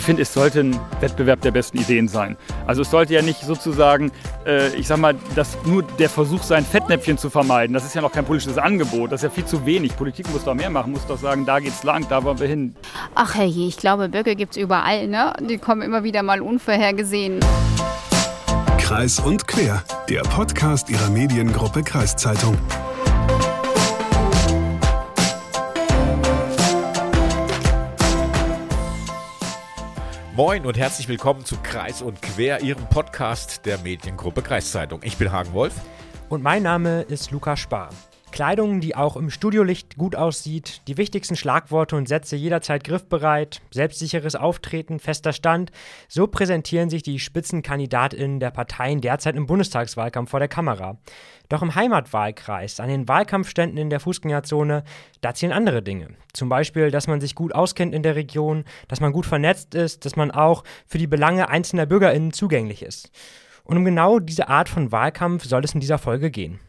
ich finde, es sollte ein Wettbewerb der besten Ideen sein. Also es sollte ja nicht sozusagen, äh, ich sag mal, dass nur der Versuch sein, Fettnäpfchen zu vermeiden. Das ist ja noch kein politisches Angebot. Das ist ja viel zu wenig. Politik muss doch mehr machen, muss doch sagen, da geht's lang, da wollen wir hin. Ach herrje, ich glaube, Böcke gibt's überall, ne? Die kommen immer wieder mal unvorhergesehen. Kreis und Quer, der Podcast ihrer Mediengruppe Kreiszeitung. Moin und herzlich willkommen zu Kreis und Quer, Ihrem Podcast der Mediengruppe Kreiszeitung. Ich bin Hagen Wolf. Und mein Name ist Luca Spar. Kleidung, die auch im Studiolicht gut aussieht, die wichtigsten Schlagworte und Sätze jederzeit griffbereit, selbstsicheres Auftreten, fester Stand, so präsentieren sich die Spitzenkandidatinnen der Parteien derzeit im Bundestagswahlkampf vor der Kamera. Doch im Heimatwahlkreis, an den Wahlkampfständen in der Fußgängerzone, da zählen andere Dinge. Zum Beispiel, dass man sich gut auskennt in der Region, dass man gut vernetzt ist, dass man auch für die Belange einzelner BürgerInnen zugänglich ist. Und um genau diese Art von Wahlkampf soll es in dieser Folge gehen.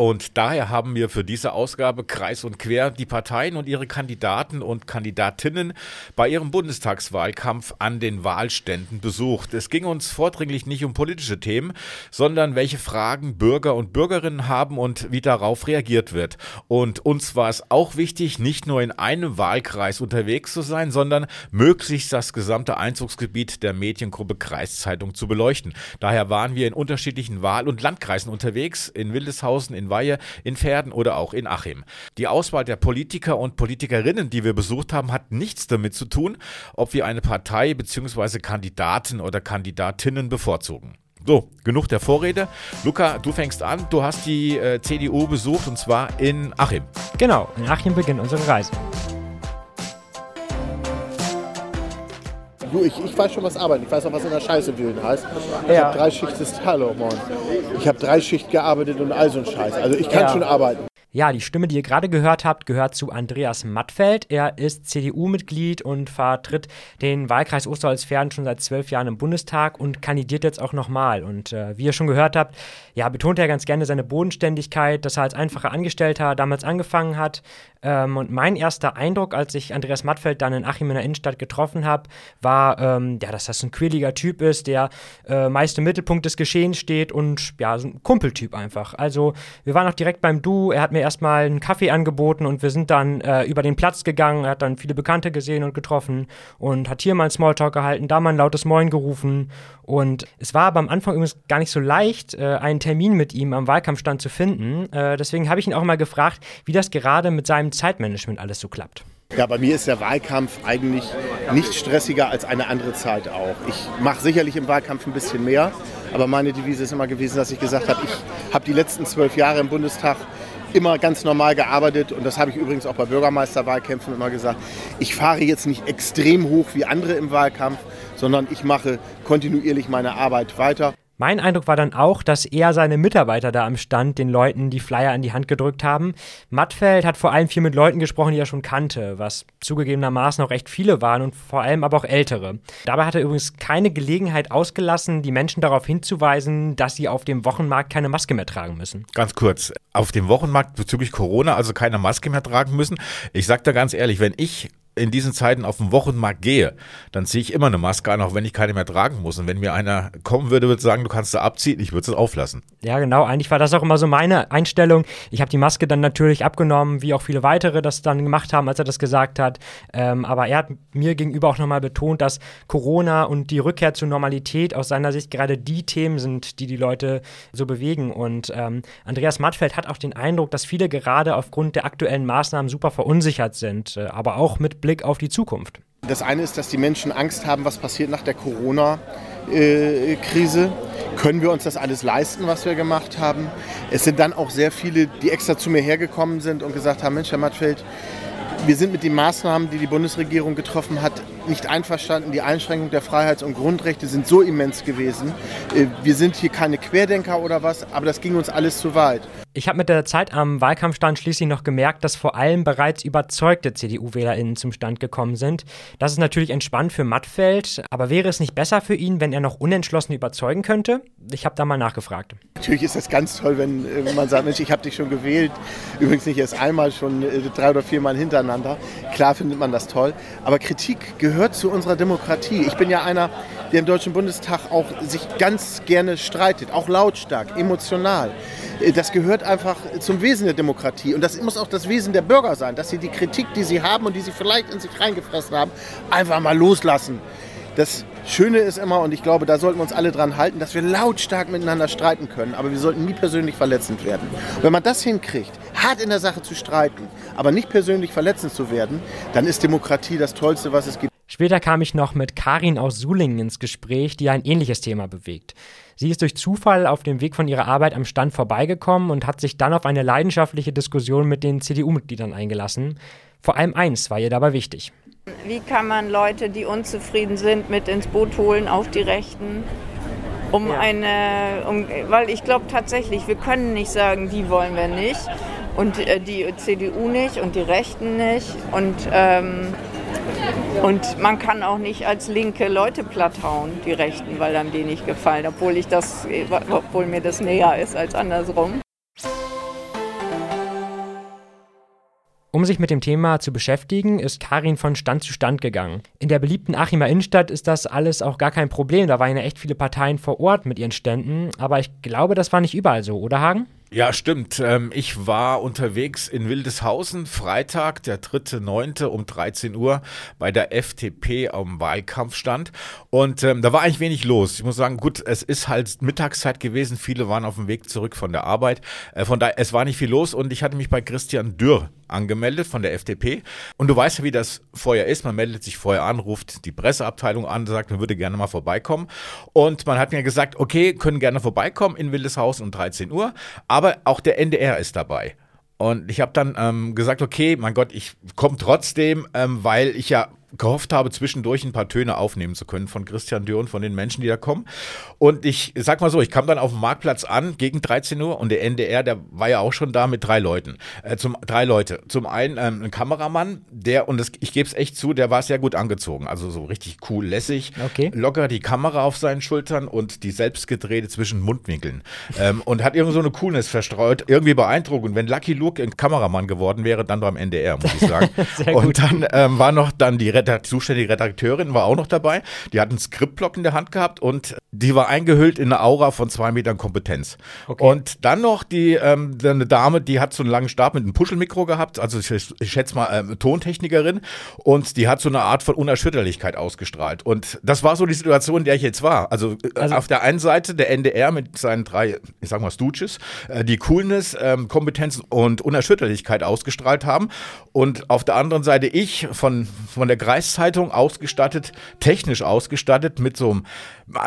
Und daher haben wir für diese Ausgabe kreis und quer die Parteien und ihre Kandidaten und Kandidatinnen bei ihrem Bundestagswahlkampf an den Wahlständen besucht. Es ging uns vordringlich nicht um politische Themen, sondern welche Fragen Bürger und Bürgerinnen haben und wie darauf reagiert wird. Und uns war es auch wichtig, nicht nur in einem Wahlkreis unterwegs zu sein, sondern möglichst das gesamte Einzugsgebiet der Mediengruppe Kreiszeitung zu beleuchten. Daher waren wir in unterschiedlichen Wahl- und Landkreisen unterwegs, in Wildeshausen, in Weihe, in Pferden oder auch in Achim. Die Auswahl der Politiker und Politikerinnen, die wir besucht haben, hat nichts damit zu tun, ob wir eine Partei bzw. Kandidaten oder Kandidatinnen bevorzugen. So, genug der Vorrede. Luca, du fängst an. Du hast die äh, CDU besucht und zwar in Achim. Genau, in Achim beginnt unsere Reise. Ich, ich weiß schon, was arbeiten. Ich weiß auch, was in der Scheiße wühlen heißt. Ich Ja. habe drei Schicht Hallo, moin. Ich habe drei Schicht gearbeitet und all so ein Scheiß. Also ich kann Ja. schon arbeiten. Ja, die Stimme, die ihr gerade gehört habt, gehört zu Andreas Mattfeld. Er ist CDU-Mitglied und vertritt den Wahlkreis Osterholz-Pferden schon seit zwölf Jahren im Bundestag und kandidiert jetzt auch nochmal. Und äh, wie ihr schon gehört habt, ja, betont er ganz gerne seine Bodenständigkeit, dass er als einfacher Angestellter damals angefangen hat. Ähm, und mein erster Eindruck, als ich Andreas Mattfeld dann in Achim in der Innenstadt getroffen habe, war, ähm, ja, dass das ein quirliger Typ ist, der äh, meist im Mittelpunkt des Geschehens steht und ja, so ein Kumpeltyp einfach. Also wir waren auch direkt beim Du, er hat mir erstmal einen Kaffee angeboten und wir sind dann äh, über den Platz gegangen, er hat dann viele Bekannte gesehen und getroffen und hat hier mal einen Smalltalk gehalten, da mal ein lautes Moin gerufen und es war aber am Anfang übrigens gar nicht so leicht, äh, einen Termin mit ihm am Wahlkampfstand zu finden. Äh, deswegen habe ich ihn auch mal gefragt, wie das gerade mit seinem Zeitmanagement alles so klappt. Ja, bei mir ist der Wahlkampf eigentlich nicht stressiger als eine andere Zeit auch. Ich mache sicherlich im Wahlkampf ein bisschen mehr, aber meine Devise ist immer gewesen, dass ich gesagt habe, ich habe die letzten zwölf Jahre im Bundestag immer ganz normal gearbeitet und das habe ich übrigens auch bei Bürgermeisterwahlkämpfen immer gesagt. Ich fahre jetzt nicht extrem hoch wie andere im Wahlkampf, sondern ich mache kontinuierlich meine Arbeit weiter. Mein Eindruck war dann auch, dass eher seine Mitarbeiter da am Stand den Leuten die Flyer in die Hand gedrückt haben. Mattfeld hat vor allem viel mit Leuten gesprochen, die er schon kannte, was zugegebenermaßen auch recht viele waren und vor allem aber auch ältere. Dabei hat er übrigens keine Gelegenheit ausgelassen, die Menschen darauf hinzuweisen, dass sie auf dem Wochenmarkt keine Maske mehr tragen müssen. Ganz kurz, auf dem Wochenmarkt bezüglich Corona also keine Maske mehr tragen müssen. Ich sag da ganz ehrlich, wenn ich in diesen Zeiten auf den Wochenmarkt gehe, dann ziehe ich immer eine Maske an, auch wenn ich keine mehr tragen muss. Und wenn mir einer kommen würde, würde sagen, du kannst sie abziehen, ich würde es auflassen. Ja, genau. Eigentlich war das auch immer so meine Einstellung. Ich habe die Maske dann natürlich abgenommen, wie auch viele weitere das dann gemacht haben, als er das gesagt hat. Ähm, aber er hat mir gegenüber auch nochmal betont, dass Corona und die Rückkehr zur Normalität aus seiner Sicht gerade die Themen sind, die die Leute so bewegen. Und ähm, Andreas Mattfeld hat auch den Eindruck, dass viele gerade aufgrund der aktuellen Maßnahmen super verunsichert sind, äh, aber auch mit Blick auf die Zukunft. Das eine ist, dass die Menschen Angst haben, was passiert nach der Corona-Krise. Können wir uns das alles leisten, was wir gemacht haben? Es sind dann auch sehr viele, die extra zu mir hergekommen sind und gesagt haben, Mensch, Herr Mattfeld, wir sind mit den Maßnahmen, die die Bundesregierung getroffen hat, nicht einverstanden. Die Einschränkung der Freiheits- und Grundrechte sind so immens gewesen. Äh, Wir sind hier keine Querdenker oder was, aber das ging uns alles zu weit. Ich habe mit der Zeit am Wahlkampfstand schließlich noch gemerkt, dass vor allem bereits überzeugte CDU-WählerInnen zum Stand gekommen sind. Das ist natürlich entspannt für Mattfeld, aber wäre es nicht besser für ihn, wenn er noch unentschlossen überzeugen könnte? Ich habe da mal nachgefragt. Natürlich ist das ganz toll, wenn äh, man sagt, Mensch, ich habe dich schon gewählt. Übrigens nicht erst einmal, schon äh, drei oder vier Mal hintereinander. Klar findet man das toll. Aber Kritik gehört zu unserer Demokratie. Ich bin ja einer, der im Deutschen Bundestag auch sich ganz gerne streitet, auch lautstark, emotional. Äh, das gehört einfach zum Wesen der Demokratie. Und das muss auch das Wesen der Bürger sein, dass sie die Kritik, die sie haben und die sie vielleicht in sich reingefressen haben, einfach mal loslassen. Das Schöne ist immer, und ich glaube, da sollten wir uns alle dran halten, dass wir lautstark miteinander streiten können, aber wir sollten nie persönlich verletzend werden. Wenn man das hinkriegt, hart in der Sache zu streiten, aber nicht persönlich verletzend zu werden, dann ist Demokratie das Tollste, was es gibt. Später kam ich noch mit Karin aus Sulingen ins Gespräch, die ein ähnliches Thema bewegt. Sie ist durch Zufall auf dem Weg von ihrer Arbeit am Stand vorbeigekommen und hat sich dann auf eine leidenschaftliche Diskussion mit den CDU-Mitgliedern eingelassen. Vor allem eins war ihr dabei wichtig. Wie kann man Leute, die unzufrieden sind, mit ins Boot holen auf die Rechten? Um ja. eine, um, weil ich glaube tatsächlich, wir können nicht sagen, die wollen wir nicht und äh, die CDU nicht und die Rechten nicht und ähm, und man kann auch nicht als Linke Leute platthauen, die Rechten, weil dann die nicht gefallen, obwohl, ich das, obwohl mir das näher ist als andersrum. Um sich mit dem Thema zu beschäftigen, ist Karin von Stand zu Stand gegangen. In der beliebten Achimer Innenstadt ist das alles auch gar kein Problem. Da waren ja echt viele Parteien vor Ort mit ihren Ständen. Aber ich glaube, das war nicht überall so, oder Hagen? Ja, stimmt. Ähm, ich war unterwegs in Wildeshausen, Freitag, der 3.9. um 13 Uhr bei der FDP am Wahlkampfstand. Und ähm, da war eigentlich wenig los. Ich muss sagen, gut, es ist halt Mittagszeit gewesen. Viele waren auf dem Weg zurück von der Arbeit. Äh, von daher, es war nicht viel los und ich hatte mich bei Christian Dürr angemeldet von der FDP. Und du weißt ja, wie das vorher ist. Man meldet sich vorher an, ruft die Presseabteilung an, sagt, man würde gerne mal vorbeikommen. Und man hat mir gesagt, okay, können gerne vorbeikommen in Wildeshausen um 13 Uhr. Aber auch der NDR ist dabei. Und ich habe dann ähm, gesagt, okay, mein Gott, ich komme trotzdem, ähm, weil ich ja gehofft habe, zwischendurch ein paar Töne aufnehmen zu können von Christian Dürr und von den Menschen, die da kommen. Und ich sag mal so, ich kam dann auf dem Marktplatz an gegen 13 Uhr und der NDR, der war ja auch schon da mit drei Leuten. Äh, zum, drei Leute. Zum einen ähm, ein Kameramann, der, und das, ich gebe es echt zu, der war sehr gut angezogen. Also so richtig cool, lässig. Okay. Locker die Kamera auf seinen Schultern und die selbstgedrehte zwischen Mundwinkeln. ähm, und hat irgendwie so eine Coolness verstreut. Irgendwie beeindruckend. Wenn Lucky Luke ein Kameramann geworden wäre, dann beim NDR, muss ich sagen. und dann ähm, war noch dann die Redakt zuständige Redakteurin war auch noch dabei. Die hat einen Skriptblock in der Hand gehabt und die war eingehüllt in eine Aura von zwei Metern Kompetenz. Okay. Und dann noch die ähm, eine Dame, die hat so einen langen Stab mit einem Puschelmikro gehabt, also ich, ich schätze mal ähm, Tontechnikerin und die hat so eine Art von Unerschütterlichkeit ausgestrahlt. Und das war so die Situation, in der ich jetzt war. Also, äh, also auf der einen Seite der NDR mit seinen drei, ich sag mal Stooges, äh, die Coolness, ähm, Kompetenz und Unerschütterlichkeit ausgestrahlt haben und auf der anderen Seite ich von, von der Kreiszeitung ausgestattet, technisch ausgestattet mit so einem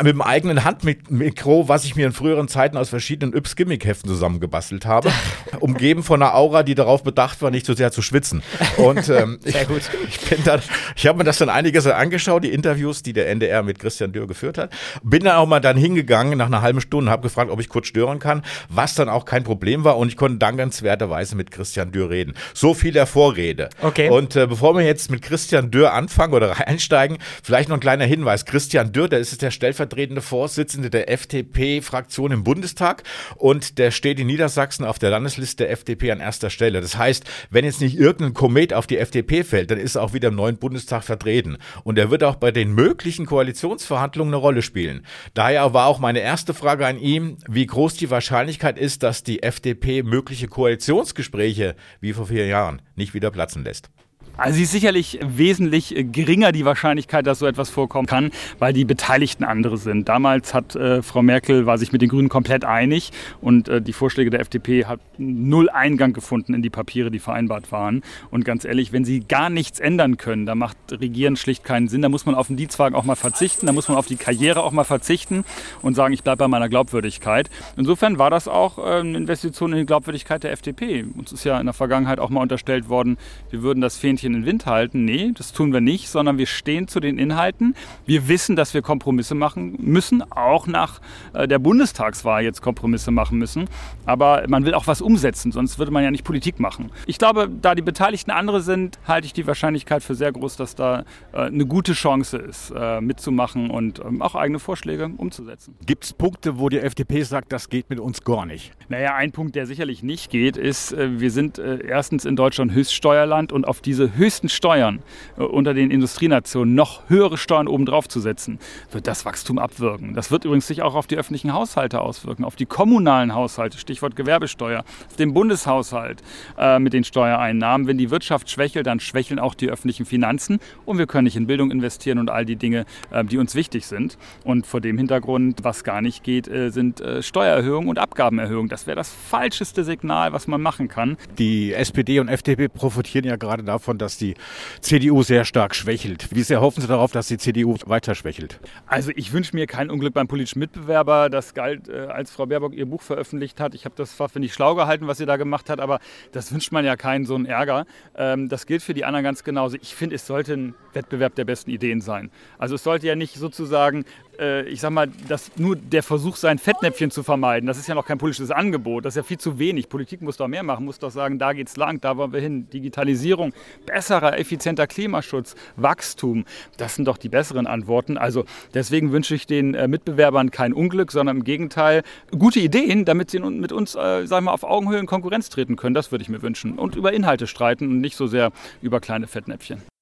mit dem eigenen Handmikro, was ich mir in früheren Zeiten aus verschiedenen Yps Gimmick-Heften zusammengebastelt habe, umgeben von einer Aura, die darauf bedacht war, nicht so sehr zu schwitzen. Und ähm. Ich, ich bin dann, ich habe mir das dann einiges angeschaut, die Interviews, die der NDR mit Christian Dürr geführt hat. Bin dann auch mal dann hingegangen nach einer halben Stunde, habe gefragt, ob ich kurz stören kann, was dann auch kein Problem war und ich konnte dankenswerterweise mit Christian Dürr reden. So viel der Vorrede. Okay. Und äh, bevor wir jetzt mit Christian Dürr anfangen oder einsteigen, vielleicht noch ein kleiner Hinweis. Christian Dürr, der ist der Stellvertretende Vorsitzende der FDP-Fraktion im Bundestag und der steht in Niedersachsen auf der Landesliste der FDP an erster Stelle. Das heißt, wenn jetzt nicht irgendein Komet auf die FDP fällt, dann ist er auch wieder im neuen Bundestag vertreten. Und er wird auch bei den möglichen Koalitionsverhandlungen eine Rolle spielen. Daher war auch meine erste Frage an ihn, wie groß die Wahrscheinlichkeit ist, dass die FDP mögliche Koalitionsgespräche wie vor vier Jahren nicht wieder platzen lässt. Also sie ist sicherlich wesentlich geringer die Wahrscheinlichkeit, dass so etwas vorkommen kann, weil die Beteiligten andere sind. Damals hat äh, Frau Merkel war sich mit den Grünen komplett einig und äh, die Vorschläge der FDP hat null Eingang gefunden in die Papiere, die vereinbart waren. Und ganz ehrlich, wenn sie gar nichts ändern können, da macht Regieren schlicht keinen Sinn. Da muss man auf den Dienstwagen auch mal verzichten, da muss man auf die Karriere auch mal verzichten und sagen, ich bleibe bei meiner Glaubwürdigkeit. Insofern war das auch äh, eine Investition in die Glaubwürdigkeit der FDP. Uns ist ja in der Vergangenheit auch mal unterstellt worden, wir würden das Fähnchen Fähnchen in den Wind halten. Nee, das tun wir nicht, sondern wir stehen zu den Inhalten. Wir wissen, dass wir Kompromisse machen müssen, auch nach äh, der Bundestagswahl jetzt Kompromisse machen müssen. Aber man will auch was umsetzen, sonst würde man ja nicht Politik machen. Ich glaube, da die Beteiligten andere sind, halte ich die Wahrscheinlichkeit für sehr groß, dass da äh, eine gute Chance ist, äh, mitzumachen und ähm, auch eigene Vorschläge umzusetzen. Gibt es Punkte, wo die FDP sagt, das geht mit uns gar nicht? Naja, ein Punkt, der sicherlich nicht geht, ist, wir sind erstens in Deutschland Höchststeuerland und auf diese höchsten Steuern äh, unter den Industrienationen noch höhere Steuern obendrauf zu setzen, wird das Wachstum abwirken. Das wird übrigens sich auch auf die öffentlichen Haushalte auswirken, auf die kommunalen Haushalte, Stichwort Gewerbesteuer, auf den Bundeshaushalt äh, mit den Steuereinnahmen. Wenn die Wirtschaft schwächelt, dann schwächeln auch die öffentlichen Finanzen und wir können nicht in Bildung investieren und all die Dinge, äh, die uns wichtig sind. Und vor dem Hintergrund, was gar nicht geht, äh, sind äh, Steuererhöhungen und Abgabenerhöhungen. Das wäre das falscheste Signal, was man machen kann. Die SPD und FDP profitieren ja gerade davon, dass die CDU sehr stark schwächelt. Wie sehr hoffen Sie darauf, dass die CDU weiter schwächelt? Also ich wünsche mir kein Unglück beim politischen Mitbewerber. Das galt, äh, als Frau Baerbock ihr Buch veröffentlicht hat. Ich habe das finde ich, schlau gehalten, was sie da gemacht hat, aber das wünscht man ja keinen so einen Ärger. Ähm, das gilt für die anderen ganz genauso. Ich finde, es sollte ein Wettbewerb der besten Ideen sein. Also es sollte ja nicht sozusagen äh, ich sag mal, dass nur der Versuch sein, Fettnäpfchen zu vermeiden, das ist ja noch kein politisches Angebot, das ist ja viel zu wenig. Politik muss doch mehr machen, muss doch sagen, da geht's lang, da wollen wir hin. Digitalisierung, besserer, effizienter Klimaschutz, Wachstum, das sind doch die besseren Antworten. Also deswegen wünsche ich den äh, Mitbewerbern kein Unglück, sondern im Gegenteil gute Ideen, damit sie mit uns, äh, sagen wir, auf Augenhöhe in Konkurrenz treten können. Das würde ich mir wünschen. Und über Inhalte streiten und nicht so sehr über kleine Fettnäpfchen.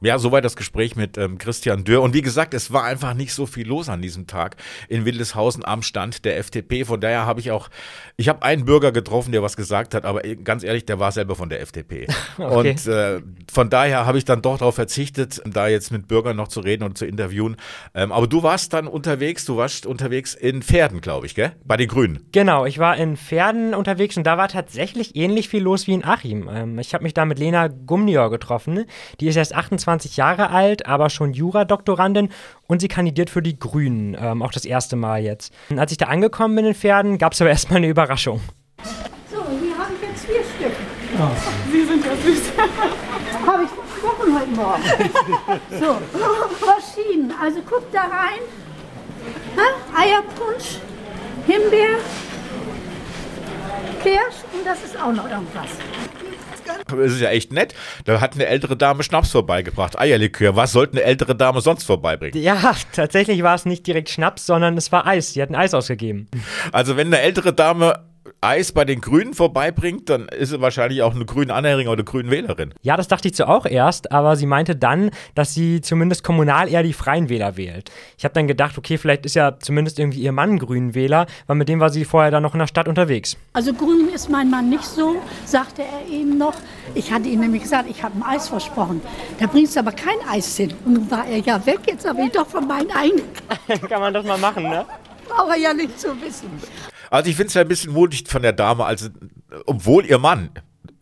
Ja, soweit das Gespräch mit ähm, Christian Dürr. Und wie gesagt, es war einfach nicht so viel los an diesem Tag in Wildeshausen am Stand der FDP. Von daher habe ich auch, ich habe einen Bürger getroffen, der was gesagt hat, aber ganz ehrlich, der war selber von der FDP. okay. Und äh, von daher habe ich dann doch darauf verzichtet, da jetzt mit Bürgern noch zu reden und zu interviewen. Ähm, aber du warst dann unterwegs, du warst unterwegs in Pferden, glaube ich, gell? Bei den Grünen. Genau, ich war in Pferden unterwegs und da war tatsächlich ähnlich viel los wie in Achim. Ähm, ich habe mich da mit Lena Gumnior getroffen. Die ist erst 28 25 Jahre alt, aber schon Juradoktorandin und sie kandidiert für die Grünen, ähm, auch das erste Mal jetzt. Und als ich da angekommen bin in Pferden, gab es aber erstmal eine Überraschung. So, hier habe ich jetzt vier Stück. Oh. Sie sind ja süß. habe ich versprochen heute Morgen. so, Maschinen. Also guck da rein. Ha? Eierpunsch, Himbeer, Kirsch und das ist auch noch irgendwas. Es ist ja echt nett. Da hat eine ältere Dame Schnaps vorbeigebracht. Eierlikör. Was sollte eine ältere Dame sonst vorbeibringen? Ja, tatsächlich war es nicht direkt Schnaps, sondern es war Eis. Sie hatten Eis ausgegeben. Also, wenn eine ältere Dame Eis bei den Grünen vorbeibringt, dann ist sie wahrscheinlich auch eine grüne Anhängerin oder eine grüne Wählerin. Ja, das dachte ich so auch erst, aber sie meinte dann, dass sie zumindest kommunal eher die Freien Wähler wählt. Ich habe dann gedacht, okay, vielleicht ist ja zumindest irgendwie ihr Mann grünen Wähler, weil mit dem war sie vorher dann noch in der Stadt unterwegs. Also grün ist mein Mann nicht so, sagte er eben noch. Ich hatte ihm nämlich gesagt, ich habe ein Eis versprochen. Da bringst du aber kein Eis hin. Und nun war er ja weg, jetzt habe ich doch von meinen einen. Kann man das mal machen, ne? Braucht er ja nicht zu wissen. Also ich finde es ja ein bisschen mutig von der Dame, also obwohl ihr Mann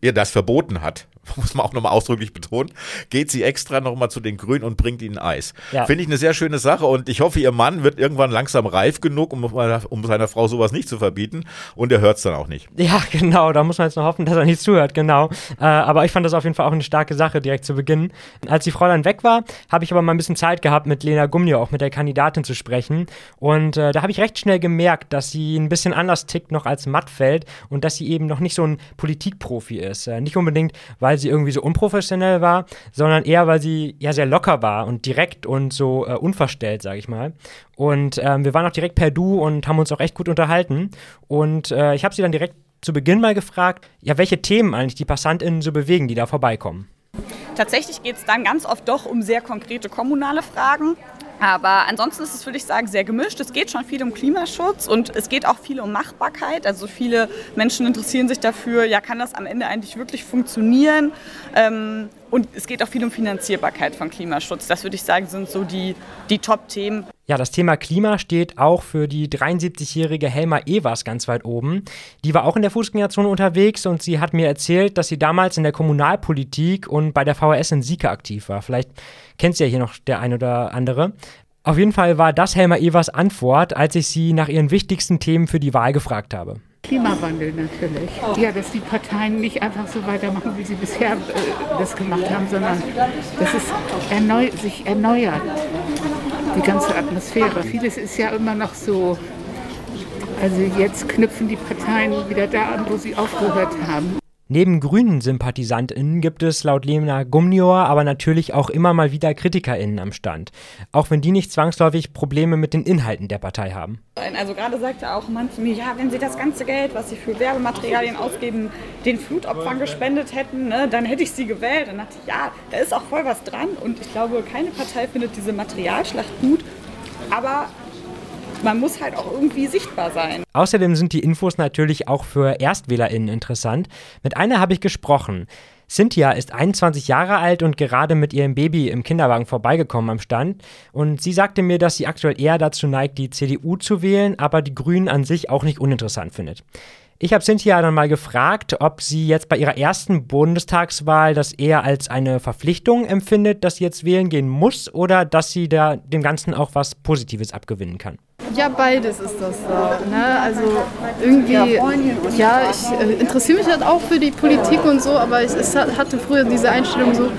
ihr das verboten hat, muss man auch nochmal ausdrücklich betonen, geht sie extra nochmal zu den Grünen und bringt ihnen Eis. Ja. Finde ich eine sehr schöne Sache und ich hoffe, ihr Mann wird irgendwann langsam reif genug, um, um seiner Frau sowas nicht zu verbieten und er hört es dann auch nicht. Ja, genau, da muss man jetzt noch hoffen, dass er nicht zuhört, genau. Äh, aber ich fand das auf jeden Fall auch eine starke Sache direkt zu Beginn. Als die Frau dann weg war, habe ich aber mal ein bisschen Zeit gehabt, mit Lena Gumnio, auch mit der Kandidatin zu sprechen und äh, da habe ich recht schnell gemerkt, dass sie ein bisschen anders tickt noch als Mattfeld und dass sie eben noch nicht so ein Politikprofi ist. Äh, nicht unbedingt, weil sie irgendwie so unprofessionell war, sondern eher, weil sie ja sehr locker war und direkt und so äh, unverstellt, sage ich mal. Und ähm, wir waren auch direkt per Du und haben uns auch echt gut unterhalten. Und äh, ich habe sie dann direkt zu Beginn mal gefragt, ja, welche Themen eigentlich die PassantInnen so bewegen, die da vorbeikommen. Tatsächlich geht es dann ganz oft doch um sehr konkrete kommunale Fragen. Aber ansonsten ist es, würde ich sagen, sehr gemischt. Es geht schon viel um Klimaschutz und es geht auch viel um Machbarkeit. Also viele Menschen interessieren sich dafür, ja, kann das am Ende eigentlich wirklich funktionieren? Ähm, und es geht auch viel um Finanzierbarkeit von Klimaschutz. Das würde ich sagen, sind so die, die Top-Themen. Ja, das Thema Klima steht auch für die 73-jährige Helma Evers ganz weit oben. Die war auch in der Fußgängerzone unterwegs und sie hat mir erzählt, dass sie damals in der Kommunalpolitik und bei der VHS in Sieke aktiv war. Vielleicht kennt sie ja hier noch der ein oder andere. Auf jeden Fall war das Helma Evers Antwort, als ich sie nach ihren wichtigsten Themen für die Wahl gefragt habe. Klimawandel natürlich. Ja, dass die Parteien nicht einfach so weitermachen, wie sie bisher äh, das gemacht haben, sondern dass es erneu sich erneuert, die ganze Atmosphäre. Vieles ist ja immer noch so, also jetzt knüpfen die Parteien wieder da an, wo sie aufgehört haben. Neben grünen SympathisantInnen gibt es laut Lena Gumnior aber natürlich auch immer mal wieder KritikerInnen am Stand. Auch wenn die nicht zwangsläufig Probleme mit den Inhalten der Partei haben. Also gerade sagte auch ein zu mir, ja, wenn sie das ganze Geld, was sie für Werbematerialien ausgeben, den Flutopfern gespendet hätten, ne, dann hätte ich sie gewählt. Dann dachte ich, ja, da ist auch voll was dran. Und ich glaube, keine Partei findet diese Materialschlacht gut. Aber man muss halt auch irgendwie sichtbar sein. Außerdem sind die Infos natürlich auch für ErstwählerInnen interessant. Mit einer habe ich gesprochen. Cynthia ist 21 Jahre alt und gerade mit ihrem Baby im Kinderwagen vorbeigekommen am Stand. Und sie sagte mir, dass sie aktuell eher dazu neigt, die CDU zu wählen, aber die Grünen an sich auch nicht uninteressant findet. Ich habe Cynthia dann mal gefragt, ob sie jetzt bei ihrer ersten Bundestagswahl das eher als eine Verpflichtung empfindet, dass sie jetzt wählen gehen muss oder dass sie da dem Ganzen auch was Positives abgewinnen kann. Ja, beides ist das so. Ne? Also irgendwie, ja, ich äh, interessiere mich halt auch für die Politik und so, aber ich, ich hatte früher diese Einstellung so,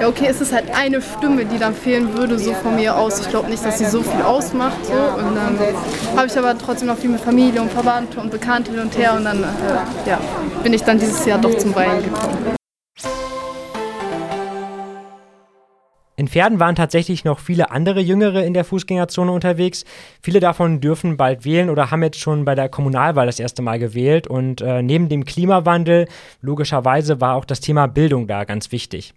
ja okay, es ist halt eine Stimme, die dann fehlen würde, so von mir aus. Ich glaube nicht, dass sie so viel ausmacht. So. Und dann habe ich aber trotzdem noch viel mit Familie und Verwandte und Bekannte hin und her und dann äh, ja, bin ich dann dieses Jahr doch zum Weilen gekommen. In Pferden waren tatsächlich noch viele andere Jüngere in der Fußgängerzone unterwegs. Viele davon dürfen bald wählen oder haben jetzt schon bei der Kommunalwahl das erste Mal gewählt. Und äh, neben dem Klimawandel, logischerweise, war auch das Thema Bildung da ganz wichtig.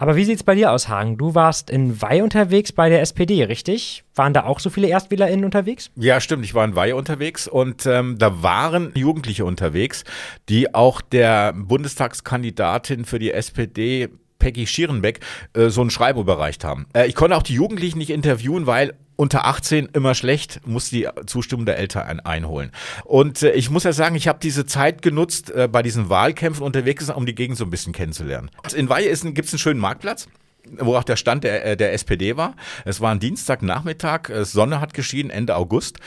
Aber wie sieht's bei dir aus, Hagen? Du warst in Wei unterwegs bei der SPD, richtig? Waren da auch so viele ErstwählerInnen unterwegs? Ja, stimmt. Ich war in Wei unterwegs und ähm, da waren Jugendliche unterwegs, die auch der Bundestagskandidatin für die SPD Peggy Schierenbeck äh, so ein Schreiben überreicht haben. Äh, ich konnte auch die Jugendlichen nicht interviewen, weil unter 18 immer schlecht, muss die Zustimmung der Eltern einholen. Und äh, ich muss ja sagen, ich habe diese Zeit genutzt, äh, bei diesen Wahlkämpfen unterwegs, um die Gegend so ein bisschen kennenzulernen. In Weihe gibt es einen schönen Marktplatz wo auch der Stand der, äh, der SPD war. Es war ein Dienstagnachmittag, äh, Sonne hat geschienen, Ende August.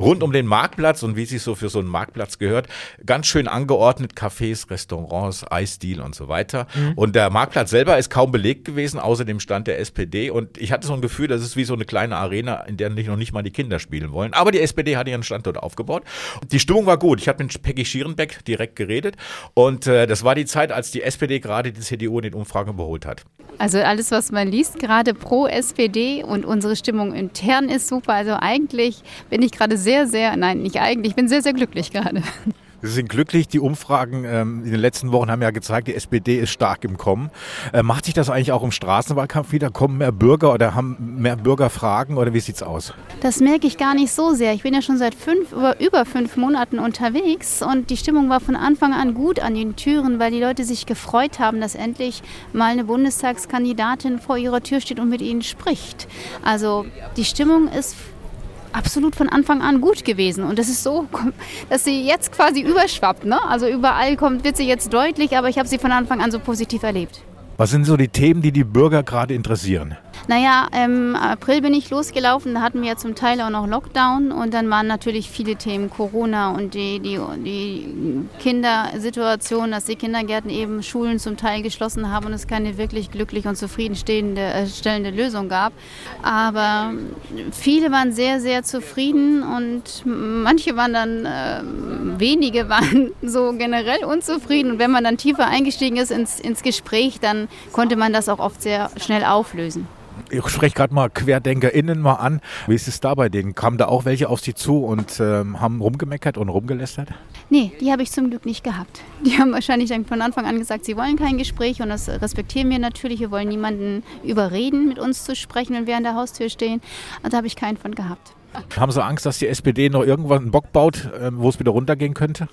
Rund um den Marktplatz und wie sich so für so einen Marktplatz gehört, ganz schön angeordnet, Cafés, Restaurants, Eisdeal und so weiter. Mhm. Und der Marktplatz selber ist kaum belegt gewesen, außer dem Stand der SPD. Und ich hatte so ein Gefühl, das ist wie so eine kleine Arena, in der noch nicht mal die Kinder spielen wollen. Aber die SPD hat ihren Standort aufgebaut. Die Stimmung war gut. Ich habe mit Peggy Schierenbeck direkt geredet. Und äh, das war die Zeit, als die SPD gerade die CDU in den Umfragen überholt hat. Also alles, was man liest, gerade pro SPD und unsere Stimmung intern ist super. Also eigentlich bin ich gerade sehr, sehr, nein, nicht eigentlich, ich bin sehr, sehr glücklich gerade. Sie sind glücklich. Die Umfragen ähm, in den letzten Wochen haben ja gezeigt, die SPD ist stark im Kommen. Äh, macht sich das eigentlich auch im Straßenwahlkampf wieder? Kommen mehr Bürger oder haben mehr Bürger Fragen oder wie sieht's aus? Das merke ich gar nicht so sehr. Ich bin ja schon seit fünf, über, über fünf Monaten unterwegs und die Stimmung war von Anfang an gut an den Türen, weil die Leute sich gefreut haben, dass endlich mal eine Bundestagskandidatin vor ihrer Tür steht und mit ihnen spricht. Also die Stimmung ist absolut von Anfang an gut gewesen. Und das ist so, dass sie jetzt quasi überschwappt. Ne? Also überall kommt, wird sie jetzt deutlich, aber ich habe sie von Anfang an so positiv erlebt. Was sind so die Themen, die die Bürger gerade interessieren? Naja, im April bin ich losgelaufen, da hatten wir ja zum Teil auch noch Lockdown und dann waren natürlich viele Themen Corona und die, die, die Kindersituation, dass die Kindergärten eben Schulen zum Teil geschlossen haben und es keine wirklich glücklich und zufriedenstellende äh, Lösung gab. Aber viele waren sehr, sehr zufrieden und manche waren dann, äh, wenige waren so generell unzufrieden und wenn man dann tiefer eingestiegen ist ins, ins Gespräch, dann konnte man das auch oft sehr schnell auflösen ich spreche gerade mal QuerdenkerInnen mal an. Wie ist es da bei denen? Kamen da auch welche auf sie zu und ähm, haben rumgemeckert und rumgelästert? Nee, die habe ich zum Glück nicht gehabt. Die haben wahrscheinlich von Anfang an gesagt, sie wollen kein Gespräch und das respektieren wir natürlich. Wir wollen niemanden überreden, mit uns zu sprechen, wenn wir an der Haustür stehen. Da habe ich keinen von gehabt. Haben Sie Angst, dass die SPD noch irgendwann einen Bock baut, ähm, wo es wieder runtergehen könnte?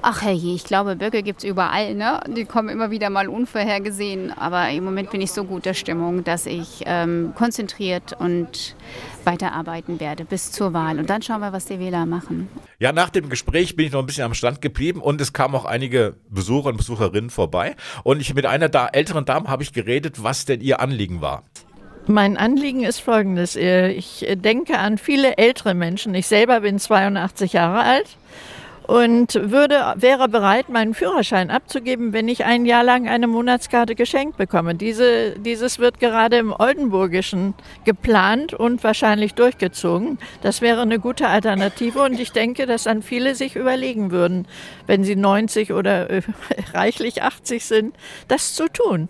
Ach herrje, ich glaube, Böcke gibt es überall. Ne? Die kommen immer wieder mal unvorhergesehen. Aber im Moment bin ich so guter Stimmung, dass ich ähm, konzentriert und weiterarbeiten werde bis zur Wahl. Und dann schauen wir, was die Wähler machen. Ja, nach dem Gespräch bin ich noch ein bisschen am Stand geblieben und es kamen auch einige Besucher und Besucherinnen vorbei. Und ich mit einer da älteren Dame habe ich geredet, was denn ihr Anliegen war. Mein Anliegen ist folgendes. Ich denke an viele ältere Menschen. Ich selber bin 82 Jahre alt und würde, wäre bereit, meinen Führerschein abzugeben, wenn ich ein Jahr lang eine Monatskarte geschenkt bekomme. Diese, dieses wird gerade im Oldenburgischen geplant und wahrscheinlich durchgezogen. Das wäre eine gute Alternative und ich denke, dass dann viele sich überlegen würden, wenn sie 90 oder äh, reichlich 80 sind, das zu tun.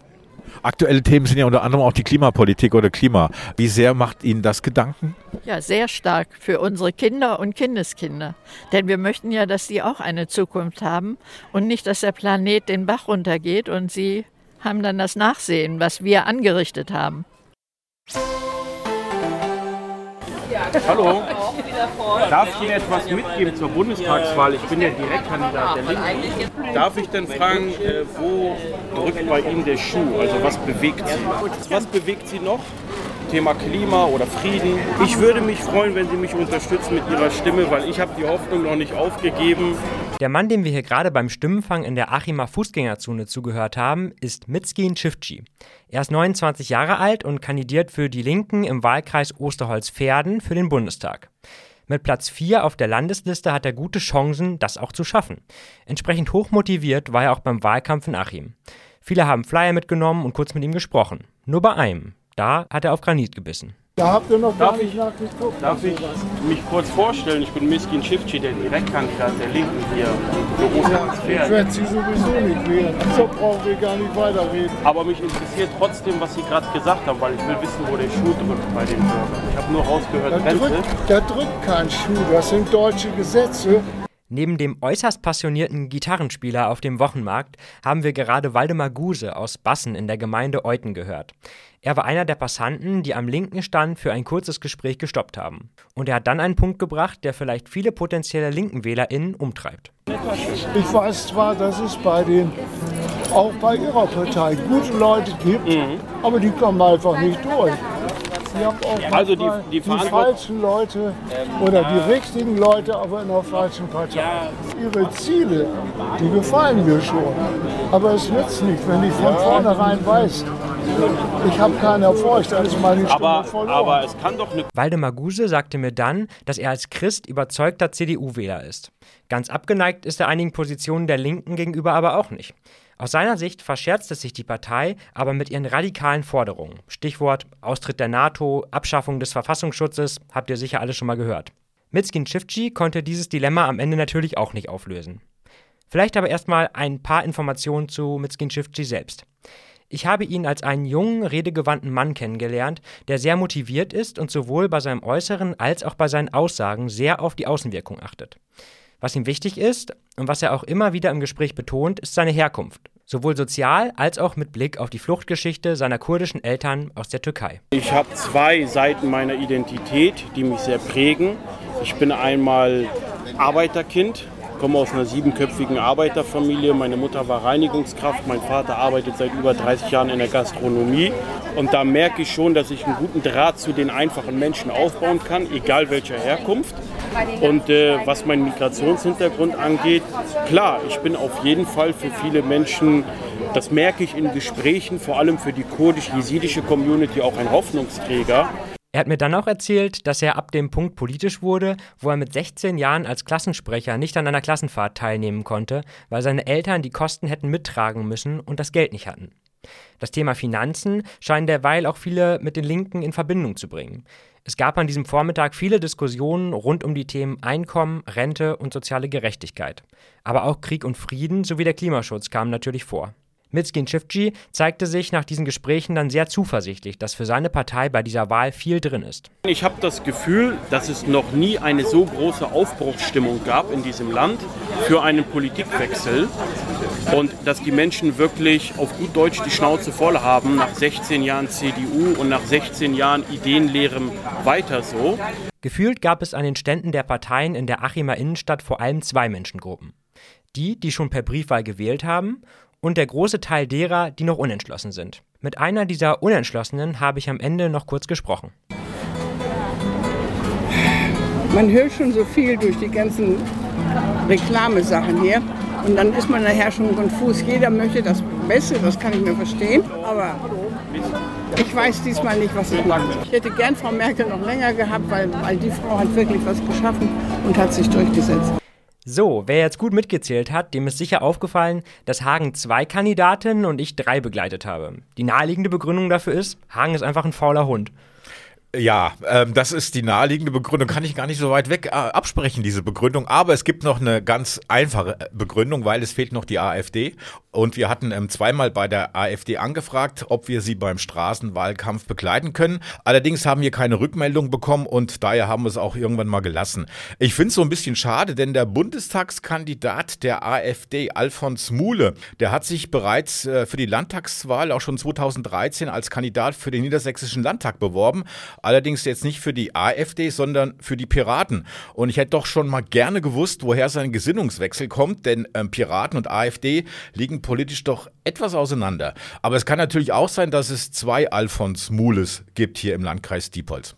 Aktuelle Themen sind ja unter anderem auch die Klimapolitik oder Klima. Wie sehr macht Ihnen das Gedanken? Ja, sehr stark für unsere Kinder und Kindeskinder. Denn wir möchten ja, dass sie auch eine Zukunft haben und nicht, dass der Planet den Bach runtergeht und sie haben dann das Nachsehen, was wir angerichtet haben. Hallo. Darf ich Ihnen etwas mitgeben zur Bundestagswahl? Ich bin ja Direktkandidat der Linken. Darf ich denn fragen, äh, wo drückt bei Ihnen der Schuh? Also was bewegt Sie? Was bewegt Sie noch? Thema Klima oder Frieden. Ich würde mich freuen, wenn Sie mich unterstützen mit Ihrer Stimme, weil ich habe die Hoffnung noch nicht aufgegeben. Der Mann, dem wir hier gerade beim Stimmenfang in der Achimer Fußgängerzone zugehört haben, ist Mitzkin Schiffci. Er ist 29 Jahre alt und kandidiert für die Linken im Wahlkreis Osterholz-Verden für den Bundestag. Mit Platz 4 auf der Landesliste hat er gute Chancen, das auch zu schaffen. Entsprechend hochmotiviert war er auch beim Wahlkampf in Achim. Viele haben Flyer mitgenommen und kurz mit ihm gesprochen. Nur bei einem, da hat er auf Granit gebissen. Da habt ihr noch gar Darf nicht nachgeguckt. Darf ich mich kurz vorstellen? Ich bin Miskin Schiffci, der Direktkandidat der Linken hier Ich werde sie sowieso nicht wählen. So brauchen wir gar nicht weiterreden. Aber mich interessiert trotzdem, was Sie gerade gesagt haben, weil ich will wissen, wo der Schuh drückt bei den Bürgern. Ich habe nur rausgehört, Da drückt, da drückt kein Schuh, das sind deutsche Gesetze. Neben dem äußerst passionierten Gitarrenspieler auf dem Wochenmarkt haben wir gerade Waldemar Guse aus Bassen in der Gemeinde Euten gehört. Er war einer der Passanten, die am linken Stand für ein kurzes Gespräch gestoppt haben. Und er hat dann einen Punkt gebracht, der vielleicht viele potenzielle linken WählerInnen umtreibt. Ich weiß zwar, dass es bei den, auch bei Ihrer Partei gute Leute gibt, aber die kommen einfach nicht durch. Sie haben auch Also die- die die falschen Leute oder die richtigen Leute, aber in der falschen Partei. Ihre Ziele, die gefallen mir schon. Aber es nützt nicht, wenn ich von vornherein weiß, ich habe keinen Erfolg, ist meine Stimme Aber, verloren. aber es kann doch eine Waldemar Guse sagte mir dann, dass er als Christ überzeugter CDU-Wähler ist. Ganz abgeneigt ist er einigen Positionen der Linken gegenüber aber auch nicht. Aus seiner Sicht verscherzt es sich die Partei aber mit ihren radikalen Forderungen. Stichwort Austritt der NATO, Abschaffung des Verfassungsschutzes, habt ihr sicher alle schon mal gehört. Mitzkin Schiffci konnte dieses Dilemma am Ende natürlich auch nicht auflösen. Vielleicht aber erstmal ein paar Informationen zu Mitzkin Schiffci selbst. Ich habe ihn als einen jungen, redegewandten Mann kennengelernt, der sehr motiviert ist und sowohl bei seinem Äußeren als auch bei seinen Aussagen sehr auf die Außenwirkung achtet. Was ihm wichtig ist und was er auch immer wieder im Gespräch betont, ist seine Herkunft, sowohl sozial als auch mit Blick auf die Fluchtgeschichte seiner kurdischen Eltern aus der Türkei. Ich habe zwei Seiten meiner Identität, die mich sehr prägen. Ich bin einmal Arbeiterkind, komme aus einer siebenköpfigen Arbeiterfamilie. Meine Mutter war Reinigungskraft, mein Vater arbeitet seit über 30 Jahren in der Gastronomie. Und da merke ich schon, dass ich einen guten Draht zu den einfachen Menschen aufbauen kann, egal welcher Herkunft. Und äh, was meinen Migrationshintergrund angeht, klar, ich bin auf jeden Fall für viele Menschen, das merke ich in Gesprächen, vor allem für die kurdisch-jesidische Community auch ein Hoffnungsträger. Er hat mir dann auch erzählt, dass er ab dem Punkt politisch wurde, wo er mit 16 Jahren als Klassensprecher nicht an einer Klassenfahrt teilnehmen konnte, weil seine Eltern die Kosten hätten mittragen müssen und das Geld nicht hatten. Das Thema Finanzen scheint derweil auch viele mit den Linken in Verbindung zu bringen. Es gab an diesem Vormittag viele Diskussionen rund um die Themen Einkommen, Rente und soziale Gerechtigkeit. Aber auch Krieg und Frieden sowie der Klimaschutz kamen natürlich vor. Mitzkin Schiffci zeigte sich nach diesen Gesprächen dann sehr zuversichtlich, dass für seine Partei bei dieser Wahl viel drin ist. Ich habe das Gefühl, dass es noch nie eine so große Aufbruchsstimmung gab in diesem Land für einen Politikwechsel und dass die Menschen wirklich auf gut Deutsch die Schnauze voll haben nach 16 Jahren CDU und nach 16 Jahren ideenleerem weiter so. Gefühlt gab es an den Ständen der Parteien in der Achimer Innenstadt vor allem zwei Menschengruppen. Die, die schon per Briefwahl gewählt haben und der große Teil derer, die noch unentschlossen sind. Mit einer dieser Unentschlossenen habe ich am Ende noch kurz gesprochen. Man hört schon so viel durch die ganzen Reklamesachen hier. Und dann ist man nachher schon konfus. Jeder möchte das Beste, das kann ich mir verstehen. Aber ich weiß diesmal nicht, was ich mache. Ich hätte gern Frau Merkel noch länger gehabt, weil, weil die Frau hat wirklich was geschaffen und hat sich durchgesetzt. So, wer jetzt gut mitgezählt hat, dem ist sicher aufgefallen, dass Hagen zwei Kandidatinnen und ich drei begleitet habe. Die naheliegende Begründung dafür ist, Hagen ist einfach ein fauler Hund. Ja, ähm, das ist die naheliegende Begründung. Kann ich gar nicht so weit weg äh, absprechen, diese Begründung. Aber es gibt noch eine ganz einfache äh, Begründung, weil es fehlt noch die AfD. Und wir hatten ähm, zweimal bei der AfD angefragt, ob wir sie beim Straßenwahlkampf begleiten können. Allerdings haben wir keine Rückmeldung bekommen und daher haben wir es auch irgendwann mal gelassen. Ich finde es so ein bisschen schade, denn der Bundestagskandidat der AfD, Alfons Muhle, der hat sich bereits äh, für die Landtagswahl auch schon 2013 als Kandidat für den Niedersächsischen Landtag beworben. Allerdings jetzt nicht für die AfD, sondern für die Piraten. Und ich hätte doch schon mal gerne gewusst, woher sein Gesinnungswechsel kommt, denn ähm, Piraten und AfD liegen politisch doch etwas auseinander. Aber es kann natürlich auch sein, dass es zwei Alfons Mules gibt hier im Landkreis Diepholz.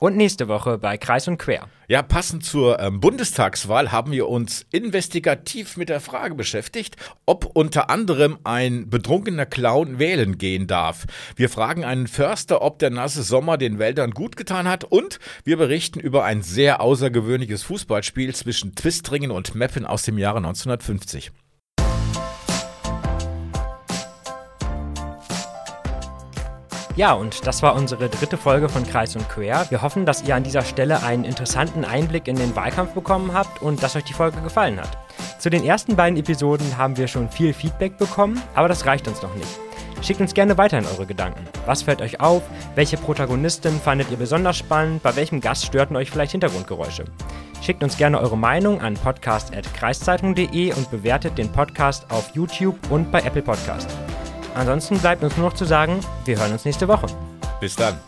Und nächste Woche bei Kreis und Quer. Ja, passend zur ähm, Bundestagswahl haben wir uns investigativ mit der Frage beschäftigt, ob unter anderem ein betrunkener Clown wählen gehen darf. Wir fragen einen Förster, ob der nasse Sommer den Wäldern gut getan hat und wir berichten über ein sehr außergewöhnliches Fußballspiel zwischen Twistringen und Meppen aus dem Jahre 1950. Ja, und das war unsere dritte Folge von Kreis und Quer. Wir hoffen, dass ihr an dieser Stelle einen interessanten Einblick in den Wahlkampf bekommen habt und dass euch die Folge gefallen hat. Zu den ersten beiden Episoden haben wir schon viel Feedback bekommen, aber das reicht uns noch nicht. Schickt uns gerne weiter in eure Gedanken. Was fällt euch auf? Welche Protagonistin fandet ihr besonders spannend? Bei welchem Gast störten euch vielleicht Hintergrundgeräusche? Schickt uns gerne eure Meinung an podcast.kreiszeitung.de und bewertet den Podcast auf YouTube und bei Apple Podcast. Ansonsten bleibt uns nur noch zu sagen, wir hören uns nächste Woche. Bis dann.